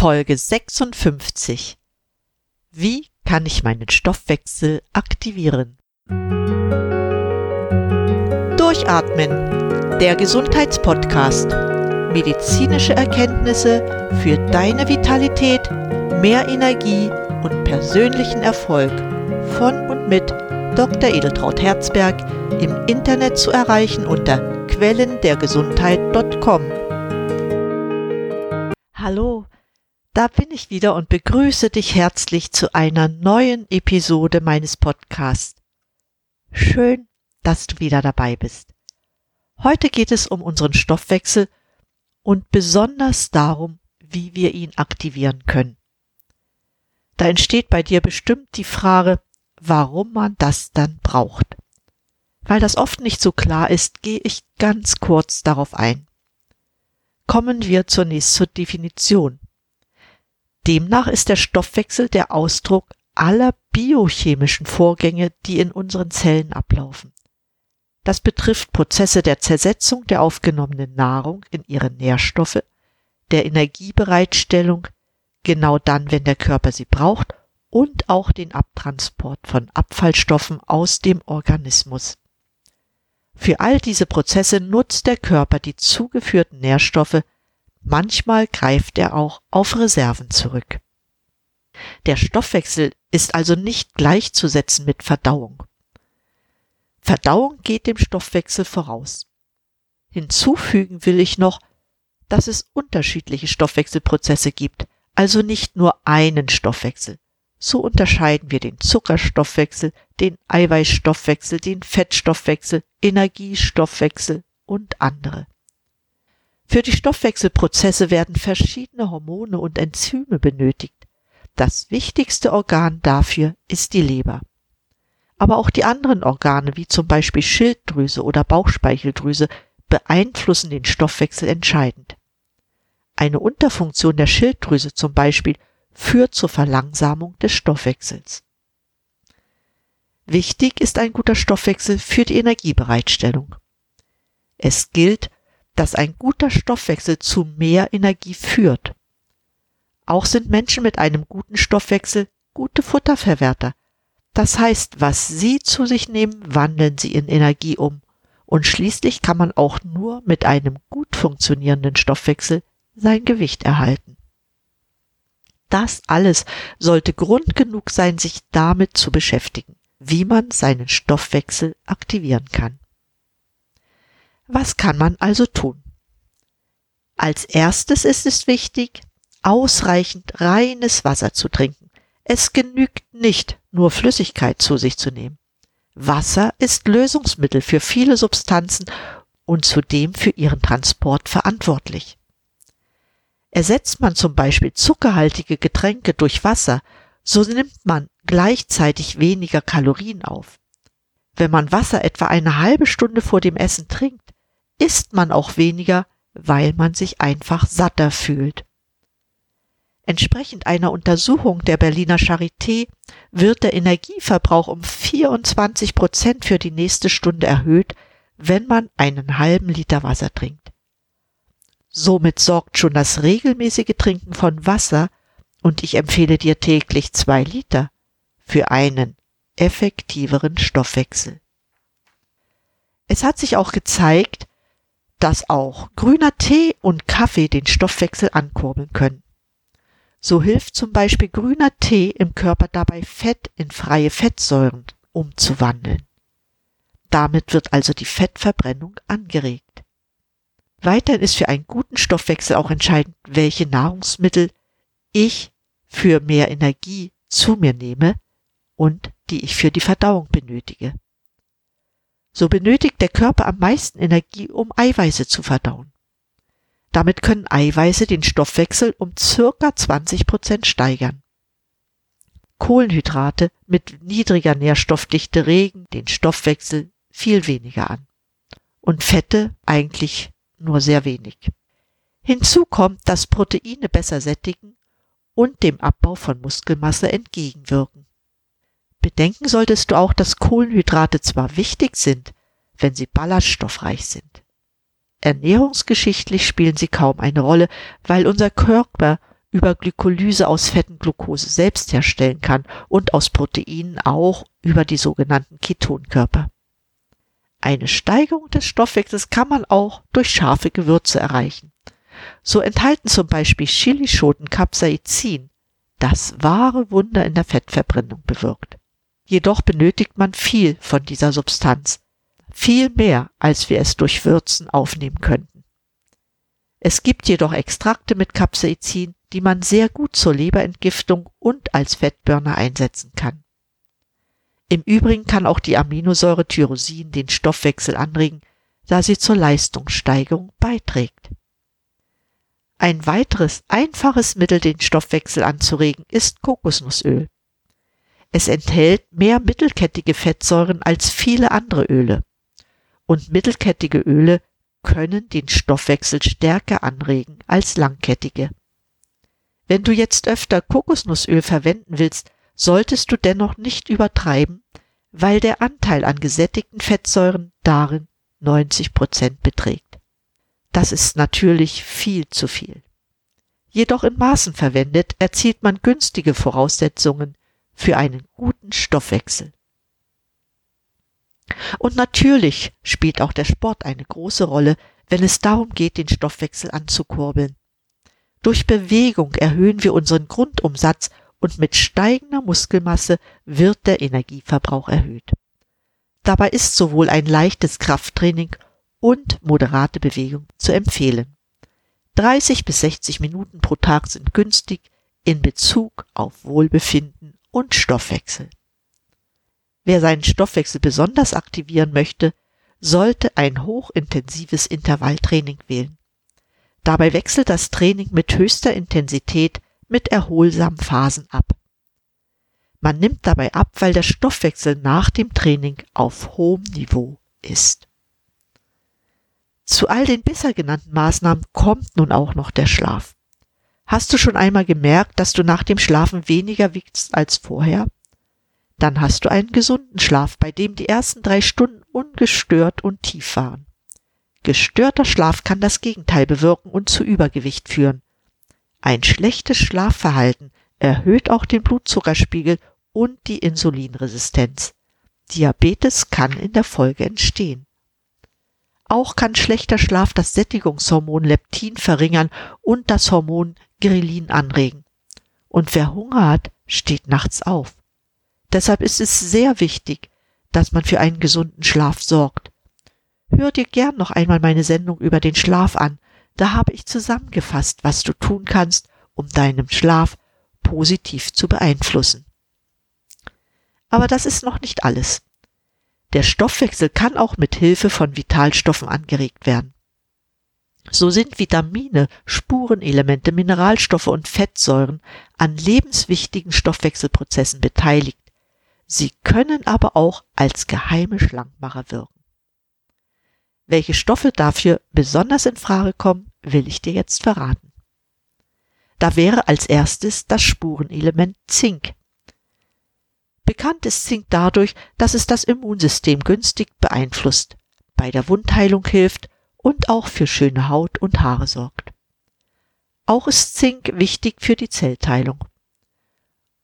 Folge 56. Wie kann ich meinen Stoffwechsel aktivieren? Durchatmen, der Gesundheitspodcast. Medizinische Erkenntnisse für deine Vitalität, mehr Energie und persönlichen Erfolg von und mit Dr. Edeltraut Herzberg im Internet zu erreichen unter quellendergesundheit.com. Hallo, da bin ich wieder und begrüße dich herzlich zu einer neuen Episode meines Podcasts. Schön, dass du wieder dabei bist. Heute geht es um unseren Stoffwechsel und besonders darum, wie wir ihn aktivieren können. Da entsteht bei dir bestimmt die Frage, warum man das dann braucht. Weil das oft nicht so klar ist, gehe ich ganz kurz darauf ein. Kommen wir zunächst zur Definition. Demnach ist der Stoffwechsel der Ausdruck aller biochemischen Vorgänge, die in unseren Zellen ablaufen. Das betrifft Prozesse der Zersetzung der aufgenommenen Nahrung in ihre Nährstoffe, der Energiebereitstellung, genau dann, wenn der Körper sie braucht, und auch den Abtransport von Abfallstoffen aus dem Organismus. Für all diese Prozesse nutzt der Körper die zugeführten Nährstoffe, manchmal greift er auch auf Reserven zurück. Der Stoffwechsel ist also nicht gleichzusetzen mit Verdauung. Verdauung geht dem Stoffwechsel voraus. Hinzufügen will ich noch, dass es unterschiedliche Stoffwechselprozesse gibt, also nicht nur einen Stoffwechsel. So unterscheiden wir den Zuckerstoffwechsel, den Eiweißstoffwechsel, den Fettstoffwechsel, Energiestoffwechsel und andere. Für die Stoffwechselprozesse werden verschiedene Hormone und Enzyme benötigt. Das wichtigste Organ dafür ist die Leber. Aber auch die anderen Organe, wie zum Beispiel Schilddrüse oder Bauchspeicheldrüse, beeinflussen den Stoffwechsel entscheidend. Eine Unterfunktion der Schilddrüse zum Beispiel führt zur Verlangsamung des Stoffwechsels. Wichtig ist ein guter Stoffwechsel für die Energiebereitstellung. Es gilt, dass ein guter Stoffwechsel zu mehr Energie führt. Auch sind Menschen mit einem guten Stoffwechsel gute Futterverwerter. Das heißt, was sie zu sich nehmen, wandeln sie in Energie um. Und schließlich kann man auch nur mit einem gut funktionierenden Stoffwechsel sein Gewicht erhalten das alles sollte Grund genug sein, sich damit zu beschäftigen, wie man seinen Stoffwechsel aktivieren kann. Was kann man also tun? Als erstes ist es wichtig, ausreichend reines Wasser zu trinken. Es genügt nicht, nur Flüssigkeit zu sich zu nehmen. Wasser ist Lösungsmittel für viele Substanzen und zudem für ihren Transport verantwortlich. Ersetzt man zum Beispiel zuckerhaltige Getränke durch Wasser, so nimmt man gleichzeitig weniger Kalorien auf. Wenn man Wasser etwa eine halbe Stunde vor dem Essen trinkt, isst man auch weniger, weil man sich einfach satter fühlt. Entsprechend einer Untersuchung der Berliner Charité wird der Energieverbrauch um 24 Prozent für die nächste Stunde erhöht, wenn man einen halben Liter Wasser trinkt. Somit sorgt schon das regelmäßige Trinken von Wasser, und ich empfehle dir täglich zwei Liter, für einen effektiveren Stoffwechsel. Es hat sich auch gezeigt, dass auch grüner Tee und Kaffee den Stoffwechsel ankurbeln können. So hilft zum Beispiel grüner Tee im Körper dabei, Fett in freie Fettsäuren umzuwandeln. Damit wird also die Fettverbrennung angeregt. Weiterhin ist für einen guten Stoffwechsel auch entscheidend, welche Nahrungsmittel ich für mehr Energie zu mir nehme und die ich für die Verdauung benötige. So benötigt der Körper am meisten Energie, um Eiweiße zu verdauen. Damit können Eiweiße den Stoffwechsel um circa 20 Prozent steigern. Kohlenhydrate mit niedriger Nährstoffdichte regen den Stoffwechsel viel weniger an. Und Fette eigentlich nur sehr wenig. Hinzu kommt, dass Proteine besser sättigen und dem Abbau von Muskelmasse entgegenwirken. Bedenken solltest du auch, dass Kohlenhydrate zwar wichtig sind, wenn sie ballaststoffreich sind. Ernährungsgeschichtlich spielen sie kaum eine Rolle, weil unser Körper über Glykolyse aus Fetten Glucose selbst herstellen kann und aus Proteinen auch über die sogenannten Ketonkörper. Eine Steigerung des Stoffwechsels kann man auch durch scharfe Gewürze erreichen. So enthalten zum Beispiel Chilischoten Capsaicin, das wahre Wunder in der Fettverbrennung bewirkt. Jedoch benötigt man viel von dieser Substanz, viel mehr, als wir es durch Würzen aufnehmen könnten. Es gibt jedoch Extrakte mit Capsaicin, die man sehr gut zur Leberentgiftung und als Fettburner einsetzen kann. Im Übrigen kann auch die Aminosäure Tyrosin den Stoffwechsel anregen, da sie zur Leistungssteigerung beiträgt. Ein weiteres einfaches Mittel, den Stoffwechsel anzuregen, ist Kokosnussöl. Es enthält mehr mittelkettige Fettsäuren als viele andere Öle. Und mittelkettige Öle können den Stoffwechsel stärker anregen als langkettige. Wenn du jetzt öfter Kokosnussöl verwenden willst, solltest du dennoch nicht übertreiben, weil der Anteil an gesättigten Fettsäuren darin 90 Prozent beträgt. Das ist natürlich viel zu viel. Jedoch in Maßen verwendet erzielt man günstige Voraussetzungen für einen guten Stoffwechsel. Und natürlich spielt auch der Sport eine große Rolle, wenn es darum geht, den Stoffwechsel anzukurbeln. Durch Bewegung erhöhen wir unseren Grundumsatz und mit steigender Muskelmasse wird der Energieverbrauch erhöht. Dabei ist sowohl ein leichtes Krafttraining und moderate Bewegung zu empfehlen. 30 bis 60 Minuten pro Tag sind günstig in Bezug auf Wohlbefinden und Stoffwechsel. Wer seinen Stoffwechsel besonders aktivieren möchte, sollte ein hochintensives Intervalltraining wählen. Dabei wechselt das Training mit höchster Intensität mit erholsamen Phasen ab. Man nimmt dabei ab, weil der Stoffwechsel nach dem Training auf hohem Niveau ist. Zu all den bisher genannten Maßnahmen kommt nun auch noch der Schlaf. Hast du schon einmal gemerkt, dass du nach dem Schlafen weniger wiegst als vorher? Dann hast du einen gesunden Schlaf, bei dem die ersten drei Stunden ungestört und tief waren. Gestörter Schlaf kann das Gegenteil bewirken und zu Übergewicht führen. Ein schlechtes Schlafverhalten erhöht auch den Blutzuckerspiegel und die Insulinresistenz. Diabetes kann in der Folge entstehen. Auch kann schlechter Schlaf das Sättigungshormon Leptin verringern und das Hormon Grelin anregen. Und wer Hunger hat, steht nachts auf. Deshalb ist es sehr wichtig, dass man für einen gesunden Schlaf sorgt. Hör dir gern noch einmal meine Sendung über den Schlaf an. Da habe ich zusammengefasst, was du tun kannst, um deinen Schlaf positiv zu beeinflussen. Aber das ist noch nicht alles. Der Stoffwechsel kann auch mit Hilfe von Vitalstoffen angeregt werden. So sind Vitamine, Spurenelemente, Mineralstoffe und Fettsäuren an lebenswichtigen Stoffwechselprozessen beteiligt. Sie können aber auch als geheime Schlankmacher wirken. Welche Stoffe dafür besonders in Frage kommen, will ich dir jetzt verraten. Da wäre als erstes das Spurenelement Zink. Bekannt ist Zink dadurch, dass es das Immunsystem günstig beeinflusst, bei der Wundheilung hilft und auch für schöne Haut und Haare sorgt. Auch ist Zink wichtig für die Zellteilung.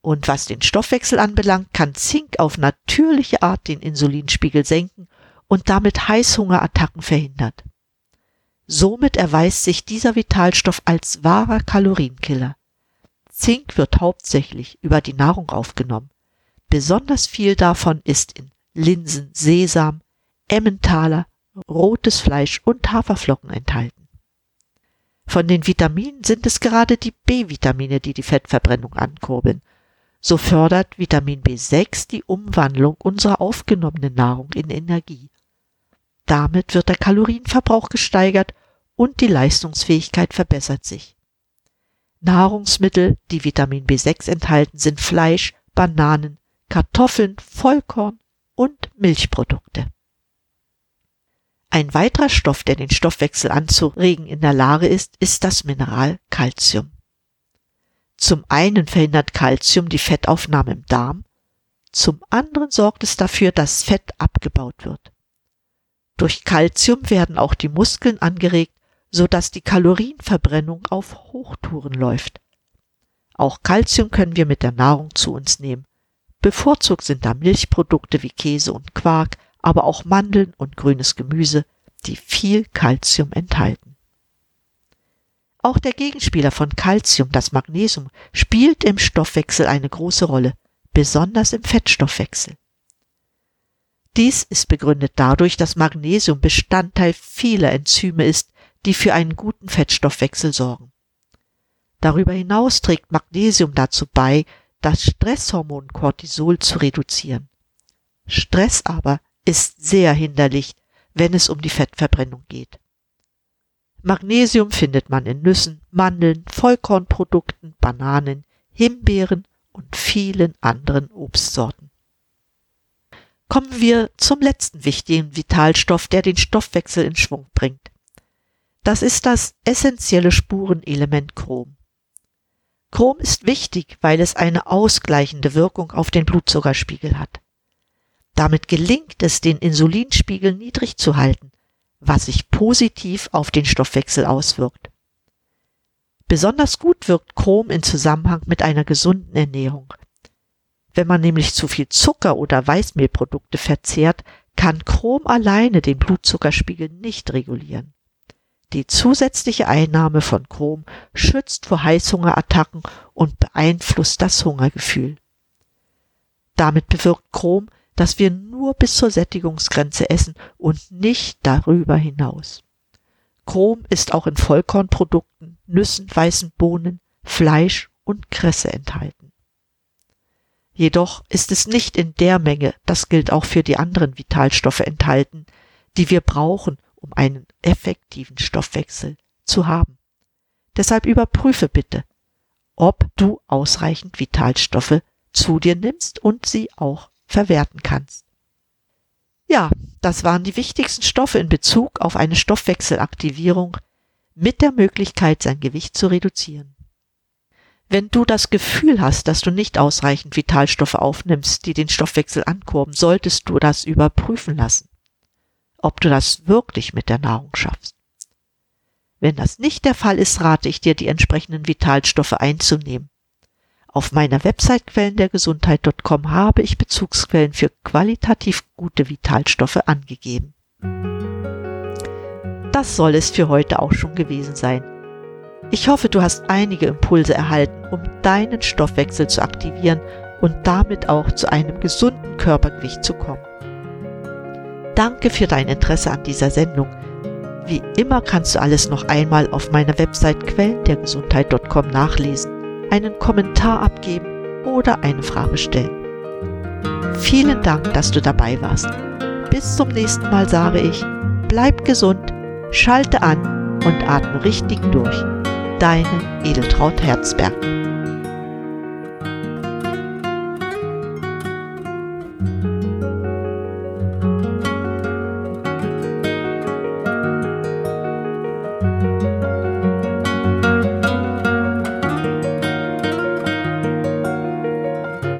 Und was den Stoffwechsel anbelangt, kann Zink auf natürliche Art den Insulinspiegel senken und damit Heißhungerattacken verhindert. Somit erweist sich dieser Vitalstoff als wahrer Kalorienkiller. Zink wird hauptsächlich über die Nahrung aufgenommen. Besonders viel davon ist in Linsen, Sesam, Emmentaler, rotes Fleisch und Haferflocken enthalten. Von den Vitaminen sind es gerade die B-Vitamine, die die Fettverbrennung ankurbeln. So fördert Vitamin B6 die Umwandlung unserer aufgenommenen Nahrung in Energie. Damit wird der Kalorienverbrauch gesteigert und die Leistungsfähigkeit verbessert sich. Nahrungsmittel, die Vitamin B6 enthalten, sind Fleisch, Bananen, Kartoffeln, Vollkorn und Milchprodukte. Ein weiterer Stoff, der den Stoffwechsel anzuregen in der Lage ist, ist das Mineral Calcium. Zum einen verhindert Calcium die Fettaufnahme im Darm, zum anderen sorgt es dafür, dass Fett abgebaut wird. Durch Calcium werden auch die Muskeln angeregt, so dass die Kalorienverbrennung auf Hochtouren läuft. Auch Kalzium können wir mit der Nahrung zu uns nehmen. Bevorzugt sind da Milchprodukte wie Käse und Quark, aber auch Mandeln und grünes Gemüse, die viel Kalzium enthalten. Auch der Gegenspieler von Calcium, das Magnesium, spielt im Stoffwechsel eine große Rolle, besonders im Fettstoffwechsel. Dies ist begründet dadurch, dass Magnesium Bestandteil vieler Enzyme ist, die für einen guten Fettstoffwechsel sorgen. Darüber hinaus trägt Magnesium dazu bei, das Stresshormon Cortisol zu reduzieren. Stress aber ist sehr hinderlich, wenn es um die Fettverbrennung geht. Magnesium findet man in Nüssen, Mandeln, Vollkornprodukten, Bananen, Himbeeren und vielen anderen Obstsorten. Kommen wir zum letzten wichtigen Vitalstoff, der den Stoffwechsel in Schwung bringt. Das ist das essentielle Spurenelement Chrom. Chrom ist wichtig, weil es eine ausgleichende Wirkung auf den Blutzuckerspiegel hat. Damit gelingt es, den Insulinspiegel niedrig zu halten, was sich positiv auf den Stoffwechsel auswirkt. Besonders gut wirkt Chrom in Zusammenhang mit einer gesunden Ernährung. Wenn man nämlich zu viel Zucker oder Weißmehlprodukte verzehrt, kann Chrom alleine den Blutzuckerspiegel nicht regulieren. Die zusätzliche Einnahme von Chrom schützt vor Heißhungerattacken und beeinflusst das Hungergefühl. Damit bewirkt Chrom, dass wir nur bis zur Sättigungsgrenze essen und nicht darüber hinaus. Chrom ist auch in Vollkornprodukten, Nüssen, weißen Bohnen, Fleisch und Kresse enthalten. Jedoch ist es nicht in der Menge, das gilt auch für die anderen Vitalstoffe enthalten, die wir brauchen, um einen effektiven Stoffwechsel zu haben. Deshalb überprüfe bitte, ob du ausreichend Vitalstoffe zu dir nimmst und sie auch verwerten kannst. Ja, das waren die wichtigsten Stoffe in Bezug auf eine Stoffwechselaktivierung mit der Möglichkeit, sein Gewicht zu reduzieren. Wenn du das Gefühl hast, dass du nicht ausreichend Vitalstoffe aufnimmst, die den Stoffwechsel ankurben, solltest du das überprüfen lassen, ob du das wirklich mit der Nahrung schaffst. Wenn das nicht der Fall ist, rate ich dir, die entsprechenden Vitalstoffe einzunehmen auf meiner Website quellendergesundheit.com habe ich Bezugsquellen für qualitativ gute Vitalstoffe angegeben. Das soll es für heute auch schon gewesen sein. Ich hoffe, du hast einige Impulse erhalten, um deinen Stoffwechsel zu aktivieren und damit auch zu einem gesunden Körpergewicht zu kommen. Danke für dein Interesse an dieser Sendung. Wie immer kannst du alles noch einmal auf meiner Website quellendergesundheit.com nachlesen einen Kommentar abgeben oder eine Frage stellen. Vielen Dank, dass du dabei warst. Bis zum nächsten Mal sage ich, bleib gesund, schalte an und atme richtig durch. Deine Edeltraut Herzberg.